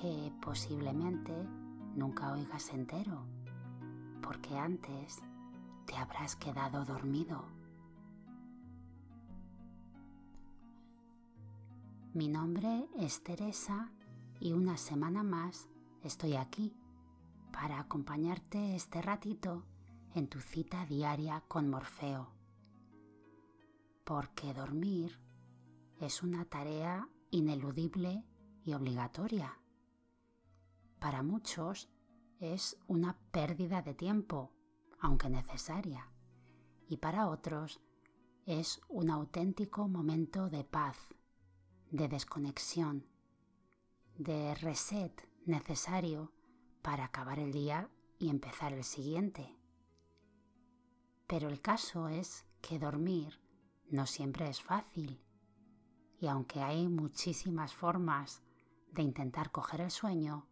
que posiblemente nunca oigas entero, porque antes te habrás quedado dormido. Mi nombre es Teresa y una semana más estoy aquí para acompañarte este ratito en tu cita diaria con Morfeo. Porque dormir es una tarea ineludible y obligatoria. Para muchos es una pérdida de tiempo, aunque necesaria, y para otros es un auténtico momento de paz, de desconexión, de reset necesario para acabar el día y empezar el siguiente. Pero el caso es que dormir no siempre es fácil y aunque hay muchísimas formas de intentar coger el sueño,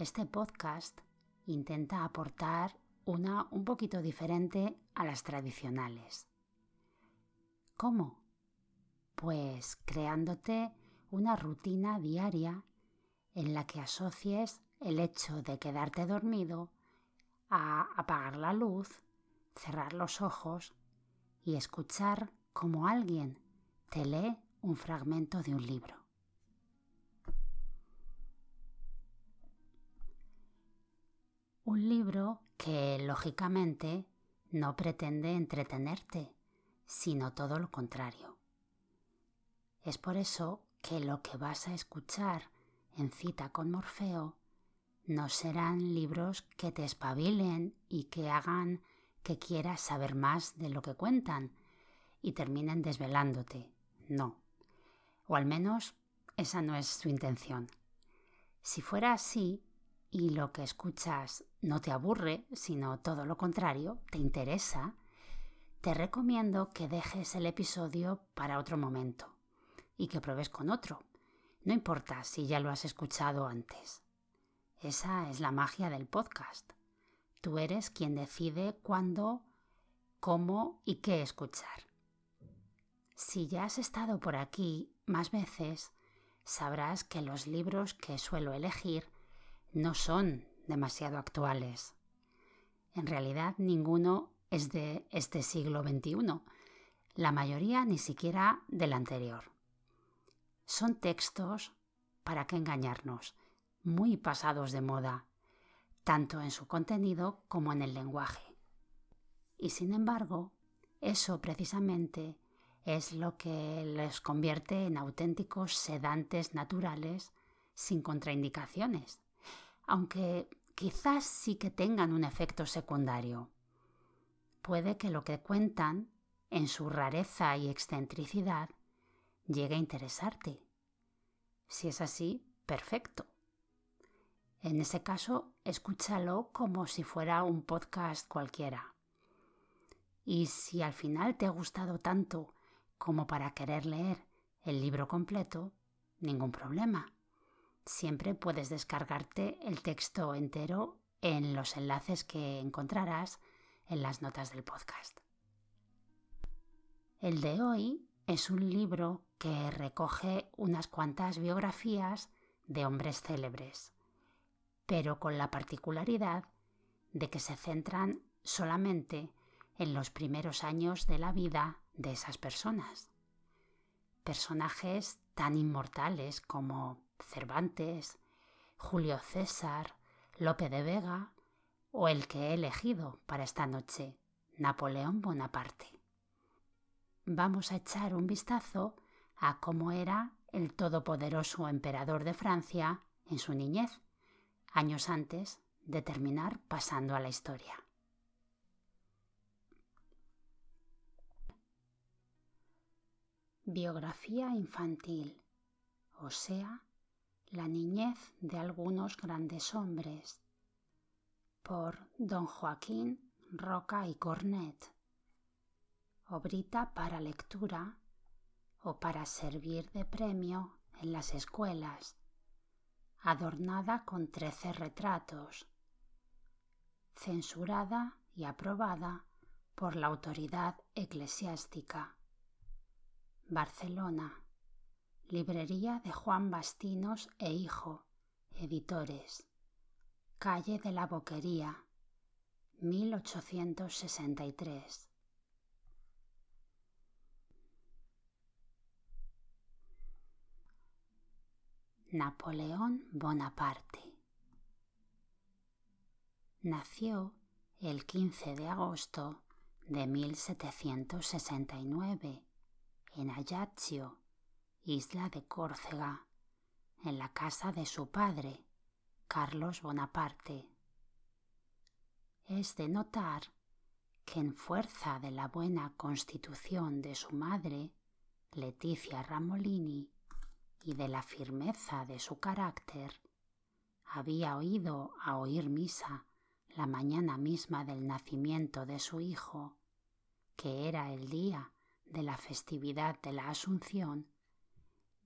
este podcast intenta aportar una un poquito diferente a las tradicionales. ¿Cómo? Pues creándote una rutina diaria en la que asocies el hecho de quedarte dormido a apagar la luz, cerrar los ojos y escuchar como alguien te lee un fragmento de un libro. Un libro que, lógicamente, no pretende entretenerte, sino todo lo contrario. Es por eso que lo que vas a escuchar en cita con Morfeo no serán libros que te espabilen y que hagan que quieras saber más de lo que cuentan y terminen desvelándote. No. O al menos esa no es su intención. Si fuera así y lo que escuchas no te aburre, sino todo lo contrario, te interesa, te recomiendo que dejes el episodio para otro momento y que pruebes con otro. No importa si ya lo has escuchado antes. Esa es la magia del podcast. Tú eres quien decide cuándo, cómo y qué escuchar. Si ya has estado por aquí más veces, sabrás que los libros que suelo elegir no son demasiado actuales. En realidad ninguno es de este siglo XXI, la mayoría ni siquiera del anterior. Son textos, para qué engañarnos, muy pasados de moda, tanto en su contenido como en el lenguaje. Y sin embargo, eso precisamente es lo que les convierte en auténticos sedantes naturales sin contraindicaciones, aunque quizás sí que tengan un efecto secundario. Puede que lo que cuentan, en su rareza y excentricidad, llegue a interesarte. Si es así, perfecto. En ese caso, escúchalo como si fuera un podcast cualquiera. Y si al final te ha gustado tanto como para querer leer el libro completo, ningún problema. Siempre puedes descargarte el texto entero en los enlaces que encontrarás en las notas del podcast. El de hoy es un libro que recoge unas cuantas biografías de hombres célebres pero con la particularidad de que se centran solamente en los primeros años de la vida de esas personas. Personajes tan inmortales como Cervantes, Julio César, Lope de Vega o el que he elegido para esta noche, Napoleón Bonaparte. Vamos a echar un vistazo a cómo era el todopoderoso emperador de Francia en su niñez años antes de terminar pasando a la historia. Biografía infantil, o sea, la niñez de algunos grandes hombres, por don Joaquín Roca y Cornet, obrita para lectura o para servir de premio en las escuelas adornada con trece retratos, censurada y aprobada por la autoridad eclesiástica. Barcelona. Librería de Juan Bastinos e Hijo, editores. Calle de la Boquería, 1863. Napoleón Bonaparte nació el 15 de agosto de 1769 en Ajaccio, isla de Córcega, en la casa de su padre, Carlos Bonaparte. Es de notar que en fuerza de la buena constitución de su madre, Leticia Ramolini, y de la firmeza de su carácter, había oído a oír misa la mañana misma del nacimiento de su hijo, que era el día de la festividad de la Asunción,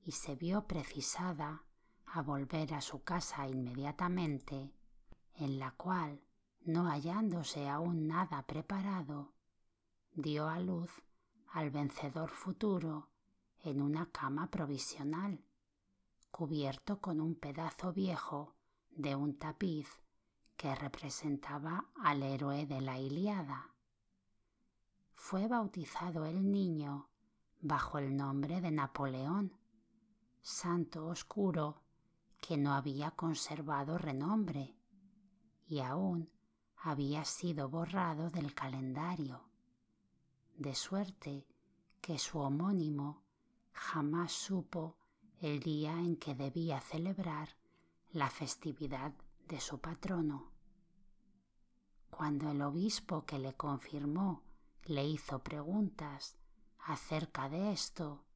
y se vio precisada a volver a su casa inmediatamente, en la cual, no hallándose aún nada preparado, dio a luz al vencedor futuro en una cama provisional, cubierto con un pedazo viejo de un tapiz que representaba al héroe de la Iliada. Fue bautizado el niño bajo el nombre de Napoleón, santo oscuro que no había conservado renombre y aún había sido borrado del calendario, de suerte que su homónimo jamás supo el día en que debía celebrar la festividad de su patrono. Cuando el obispo que le confirmó le hizo preguntas acerca de esto,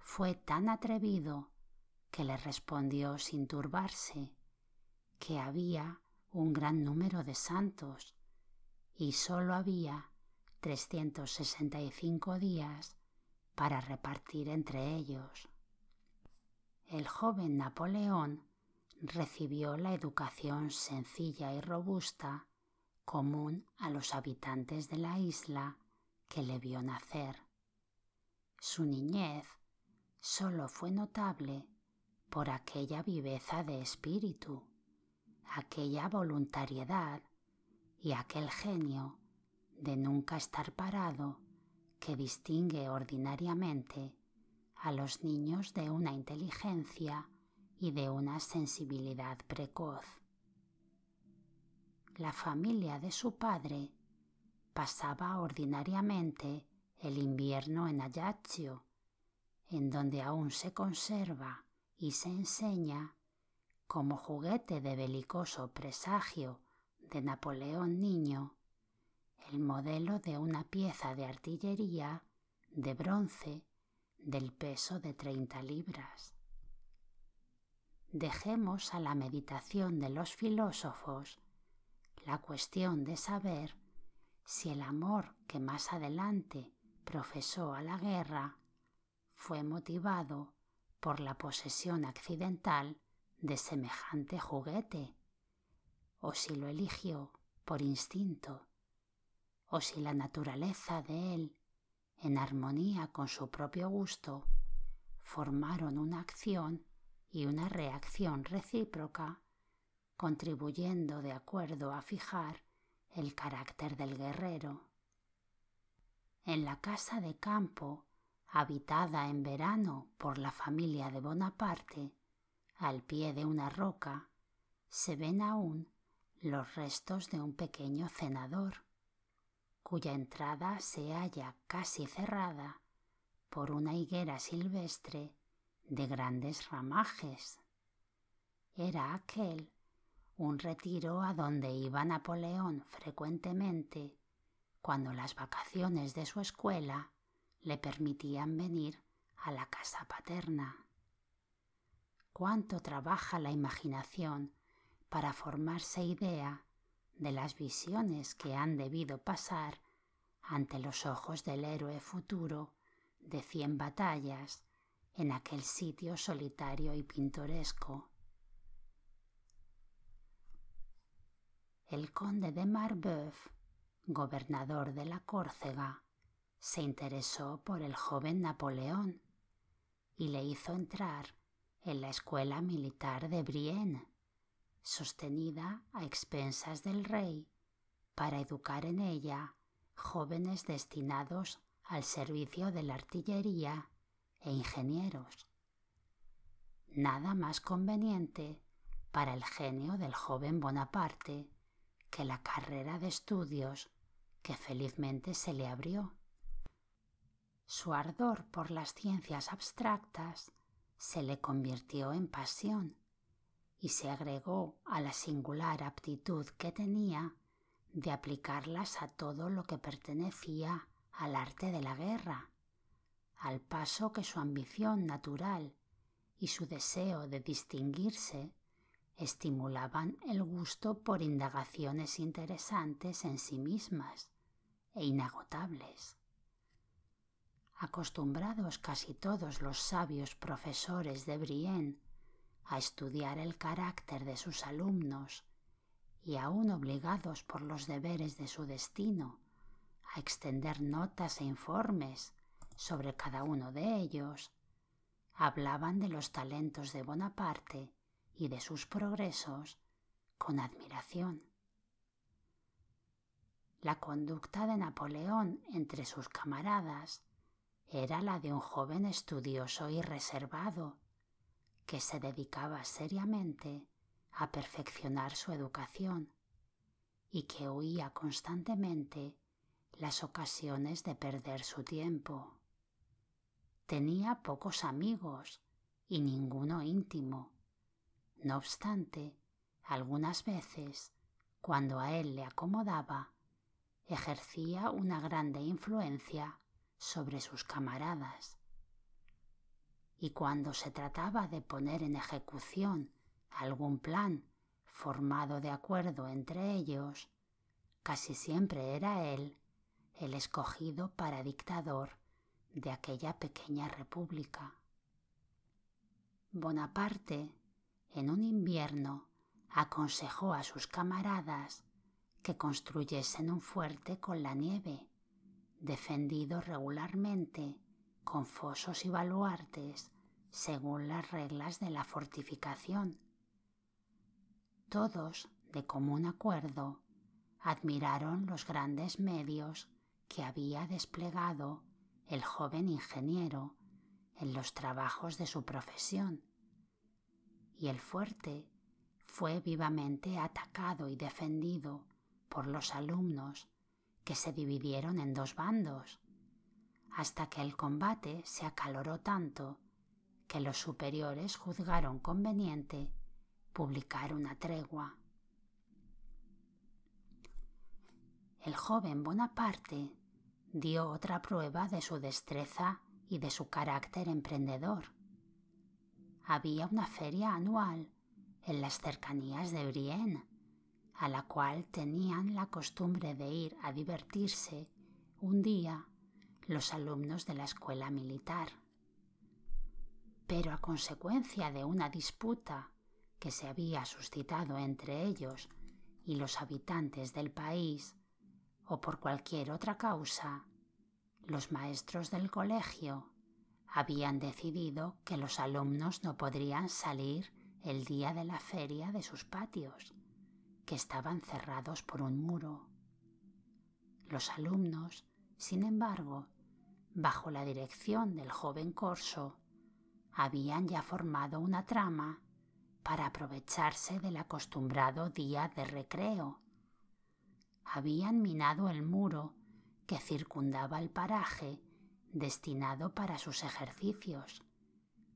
fue tan atrevido que le respondió sin turbarse que había un gran número de santos y sólo había 365 días para repartir entre ellos. El joven Napoleón recibió la educación sencilla y robusta común a los habitantes de la isla que le vio nacer. Su niñez sólo fue notable por aquella viveza de espíritu, aquella voluntariedad y aquel genio de nunca estar parado que distingue ordinariamente a los niños de una inteligencia y de una sensibilidad precoz. La familia de su padre pasaba ordinariamente el invierno en Ajaccio, en donde aún se conserva y se enseña como juguete de belicoso presagio de Napoleón niño el modelo de una pieza de artillería de bronce del peso de treinta libras. Dejemos a la meditación de los filósofos la cuestión de saber si el amor que más adelante profesó a la guerra fue motivado por la posesión accidental de semejante juguete, o si lo eligió por instinto, o si la naturaleza de él, en armonía con su propio gusto, formaron una acción y una reacción recíproca, contribuyendo de acuerdo a fijar el carácter del guerrero. En la casa de campo, habitada en verano por la familia de Bonaparte, al pie de una roca, se ven aún los restos de un pequeño cenador, cuya entrada se halla casi cerrada por una higuera silvestre de grandes ramajes. Era aquel un retiro a donde iba Napoleón frecuentemente cuando las vacaciones de su escuela le permitían venir a la casa paterna. Cuánto trabaja la imaginación para formarse idea de las visiones que han debido pasar ante los ojos del héroe futuro de cien batallas en aquel sitio solitario y pintoresco. El conde de Marbeuf, gobernador de la Córcega, se interesó por el joven Napoleón y le hizo entrar en la escuela militar de Brienne, sostenida a expensas del rey, para educar en ella jóvenes destinados al servicio de la artillería e ingenieros. Nada más conveniente para el genio del joven Bonaparte que la carrera de estudios que felizmente se le abrió. Su ardor por las ciencias abstractas se le convirtió en pasión y se agregó a la singular aptitud que tenía de aplicarlas a todo lo que pertenecía al arte de la guerra, al paso que su ambición natural y su deseo de distinguirse estimulaban el gusto por indagaciones interesantes en sí mismas e inagotables acostumbrados casi todos los sabios profesores de Brienne a estudiar el carácter de sus alumnos y aún obligados por los deberes de su destino a extender notas e informes sobre cada uno de ellos, hablaban de los talentos de Bonaparte y de sus progresos con admiración. La conducta de Napoleón entre sus camaradas era la de un joven estudioso y reservado, que se dedicaba seriamente a perfeccionar su educación y que huía constantemente las ocasiones de perder su tiempo. Tenía pocos amigos y ninguno íntimo. No obstante, algunas veces, cuando a él le acomodaba, ejercía una grande influencia sobre sus camaradas. Y cuando se trataba de poner en ejecución algún plan formado de acuerdo entre ellos, casi siempre era él el escogido para dictador de aquella pequeña república. Bonaparte, en un invierno, aconsejó a sus camaradas que construyesen un fuerte con la nieve defendido regularmente con fosos y baluartes según las reglas de la fortificación. Todos, de común acuerdo, admiraron los grandes medios que había desplegado el joven ingeniero en los trabajos de su profesión, y el fuerte fue vivamente atacado y defendido por los alumnos que se dividieron en dos bandos, hasta que el combate se acaloró tanto que los superiores juzgaron conveniente publicar una tregua. El joven Bonaparte dio otra prueba de su destreza y de su carácter emprendedor. Había una feria anual en las cercanías de Brienne, a la cual tenían la costumbre de ir a divertirse un día los alumnos de la escuela militar. Pero a consecuencia de una disputa que se había suscitado entre ellos y los habitantes del país, o por cualquier otra causa, los maestros del colegio habían decidido que los alumnos no podrían salir el día de la feria de sus patios que estaban cerrados por un muro. Los alumnos, sin embargo, bajo la dirección del joven Corso, habían ya formado una trama para aprovecharse del acostumbrado día de recreo. Habían minado el muro que circundaba el paraje destinado para sus ejercicios,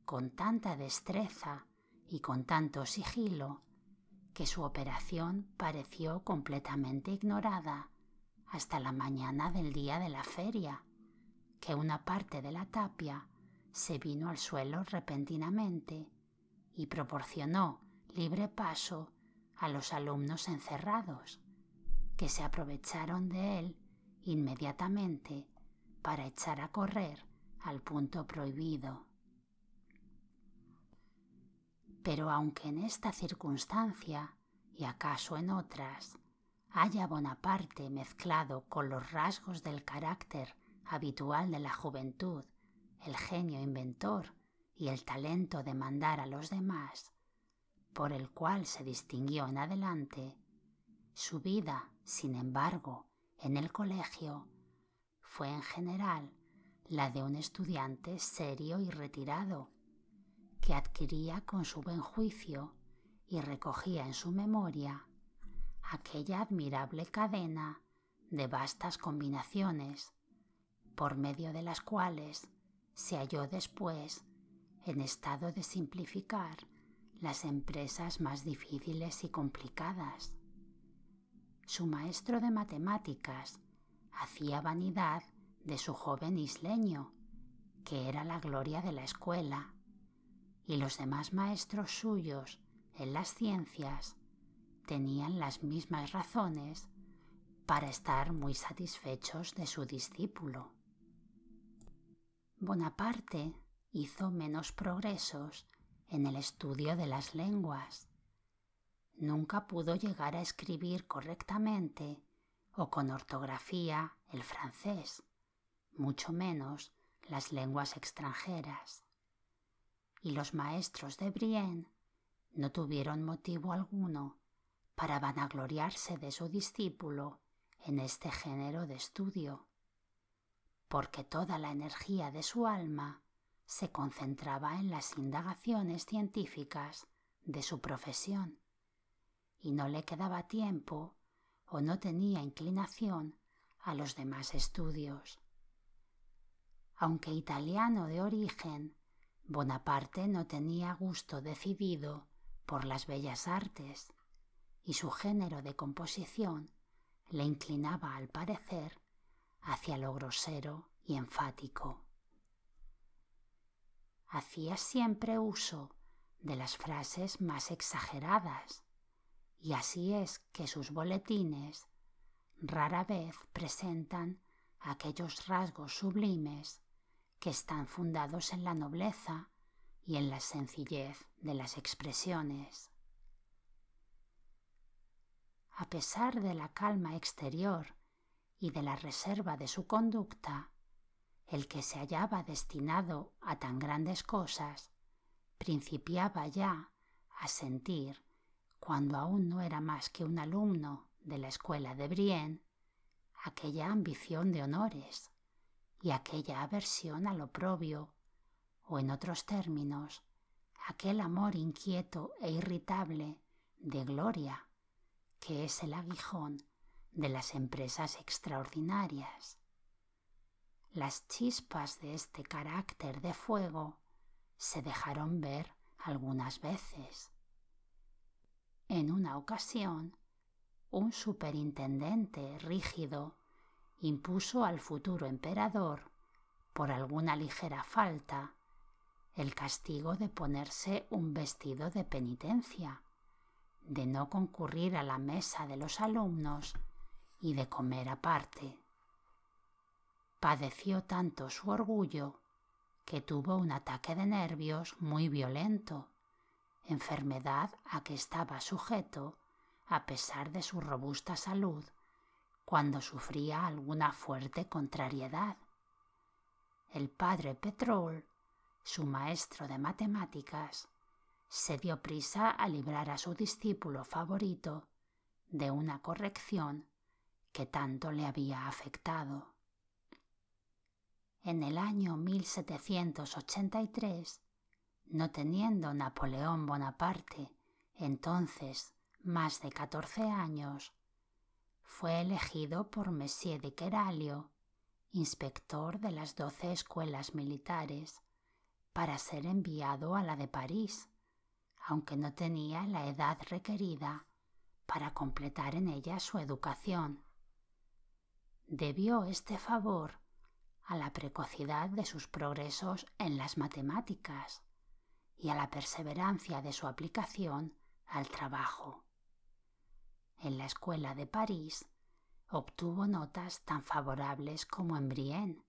con tanta destreza y con tanto sigilo que su operación pareció completamente ignorada hasta la mañana del día de la feria, que una parte de la tapia se vino al suelo repentinamente y proporcionó libre paso a los alumnos encerrados, que se aprovecharon de él inmediatamente para echar a correr al punto prohibido. Pero aunque en esta circunstancia, y acaso en otras, haya Bonaparte mezclado con los rasgos del carácter habitual de la juventud, el genio inventor y el talento de mandar a los demás, por el cual se distinguió en adelante, su vida, sin embargo, en el colegio fue en general la de un estudiante serio y retirado, que adquiría con su buen juicio y recogía en su memoria aquella admirable cadena de vastas combinaciones, por medio de las cuales se halló después en estado de simplificar las empresas más difíciles y complicadas. Su maestro de matemáticas hacía vanidad de su joven isleño, que era la gloria de la escuela, y los demás maestros suyos en las ciencias tenían las mismas razones para estar muy satisfechos de su discípulo. Bonaparte hizo menos progresos en el estudio de las lenguas. Nunca pudo llegar a escribir correctamente o con ortografía el francés, mucho menos las lenguas extranjeras. Y los maestros de Brienne no tuvieron motivo alguno para vanagloriarse de su discípulo en este género de estudio, porque toda la energía de su alma se concentraba en las indagaciones científicas de su profesión, y no le quedaba tiempo o no tenía inclinación a los demás estudios. Aunque italiano de origen, Bonaparte no tenía gusto decidido por las bellas artes, y su género de composición le inclinaba al parecer hacia lo grosero y enfático. Hacía siempre uso de las frases más exageradas, y así es que sus boletines rara vez presentan aquellos rasgos sublimes que están fundados en la nobleza y en la sencillez de las expresiones. A pesar de la calma exterior y de la reserva de su conducta, el que se hallaba destinado a tan grandes cosas principiaba ya a sentir, cuando aún no era más que un alumno de la escuela de Brienne, aquella ambición de honores y aquella aversión al oprobio, o en otros términos, aquel amor inquieto e irritable de gloria, que es el aguijón de las empresas extraordinarias. Las chispas de este carácter de fuego se dejaron ver algunas veces. En una ocasión, un superintendente rígido impuso al futuro emperador, por alguna ligera falta, el castigo de ponerse un vestido de penitencia, de no concurrir a la mesa de los alumnos y de comer aparte. Padeció tanto su orgullo que tuvo un ataque de nervios muy violento, enfermedad a que estaba sujeto a pesar de su robusta salud cuando sufría alguna fuerte contrariedad. El padre Petrol, su maestro de matemáticas, se dio prisa a librar a su discípulo favorito de una corrección que tanto le había afectado. En el año 1783, no teniendo Napoleón Bonaparte entonces más de catorce años, fue elegido por Monsieur de Queralio, inspector de las doce escuelas militares, para ser enviado a la de París, aunque no tenía la edad requerida para completar en ella su educación. Debió este favor a la precocidad de sus progresos en las matemáticas y a la perseverancia de su aplicación al trabajo. En la escuela de París obtuvo notas tan favorables como en Brienne.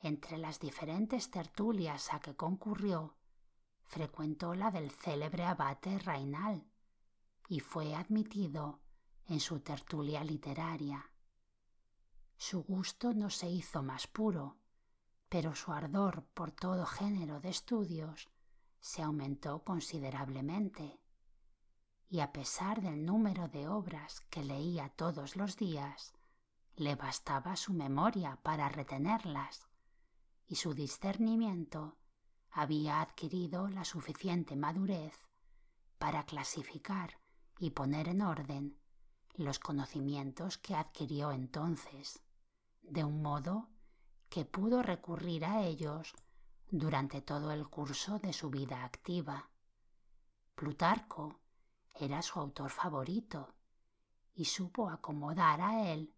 Entre las diferentes tertulias a que concurrió, frecuentó la del célebre abate Rainal y fue admitido en su tertulia literaria. su gusto no se hizo más puro, pero su ardor por todo género de estudios se aumentó considerablemente. Y a pesar del número de obras que leía todos los días, le bastaba su memoria para retenerlas, y su discernimiento había adquirido la suficiente madurez para clasificar y poner en orden los conocimientos que adquirió entonces, de un modo que pudo recurrir a ellos durante todo el curso de su vida activa. Plutarco era su autor favorito y supo acomodar a él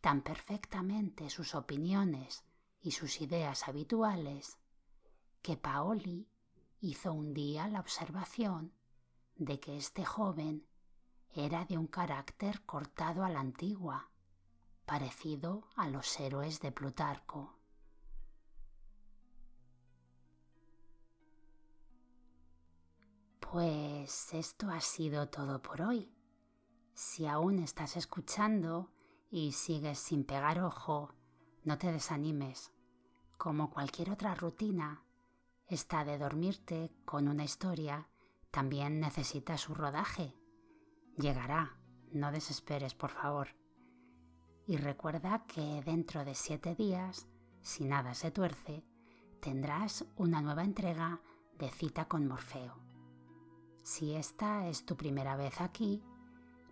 tan perfectamente sus opiniones y sus ideas habituales que Paoli hizo un día la observación de que este joven era de un carácter cortado a la antigua, parecido a los héroes de Plutarco. Pues esto ha sido todo por hoy. Si aún estás escuchando y sigues sin pegar ojo, no te desanimes. Como cualquier otra rutina, esta de dormirte con una historia también necesita su rodaje. Llegará, no desesperes, por favor. Y recuerda que dentro de siete días, si nada se tuerce, tendrás una nueva entrega de cita con Morfeo. Si esta es tu primera vez aquí,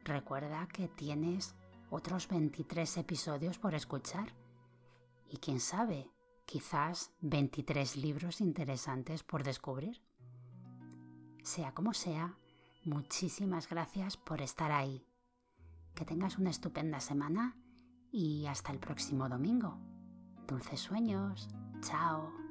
recuerda que tienes otros 23 episodios por escuchar y quién sabe, quizás 23 libros interesantes por descubrir. Sea como sea, muchísimas gracias por estar ahí. Que tengas una estupenda semana y hasta el próximo domingo. Dulces sueños. Chao.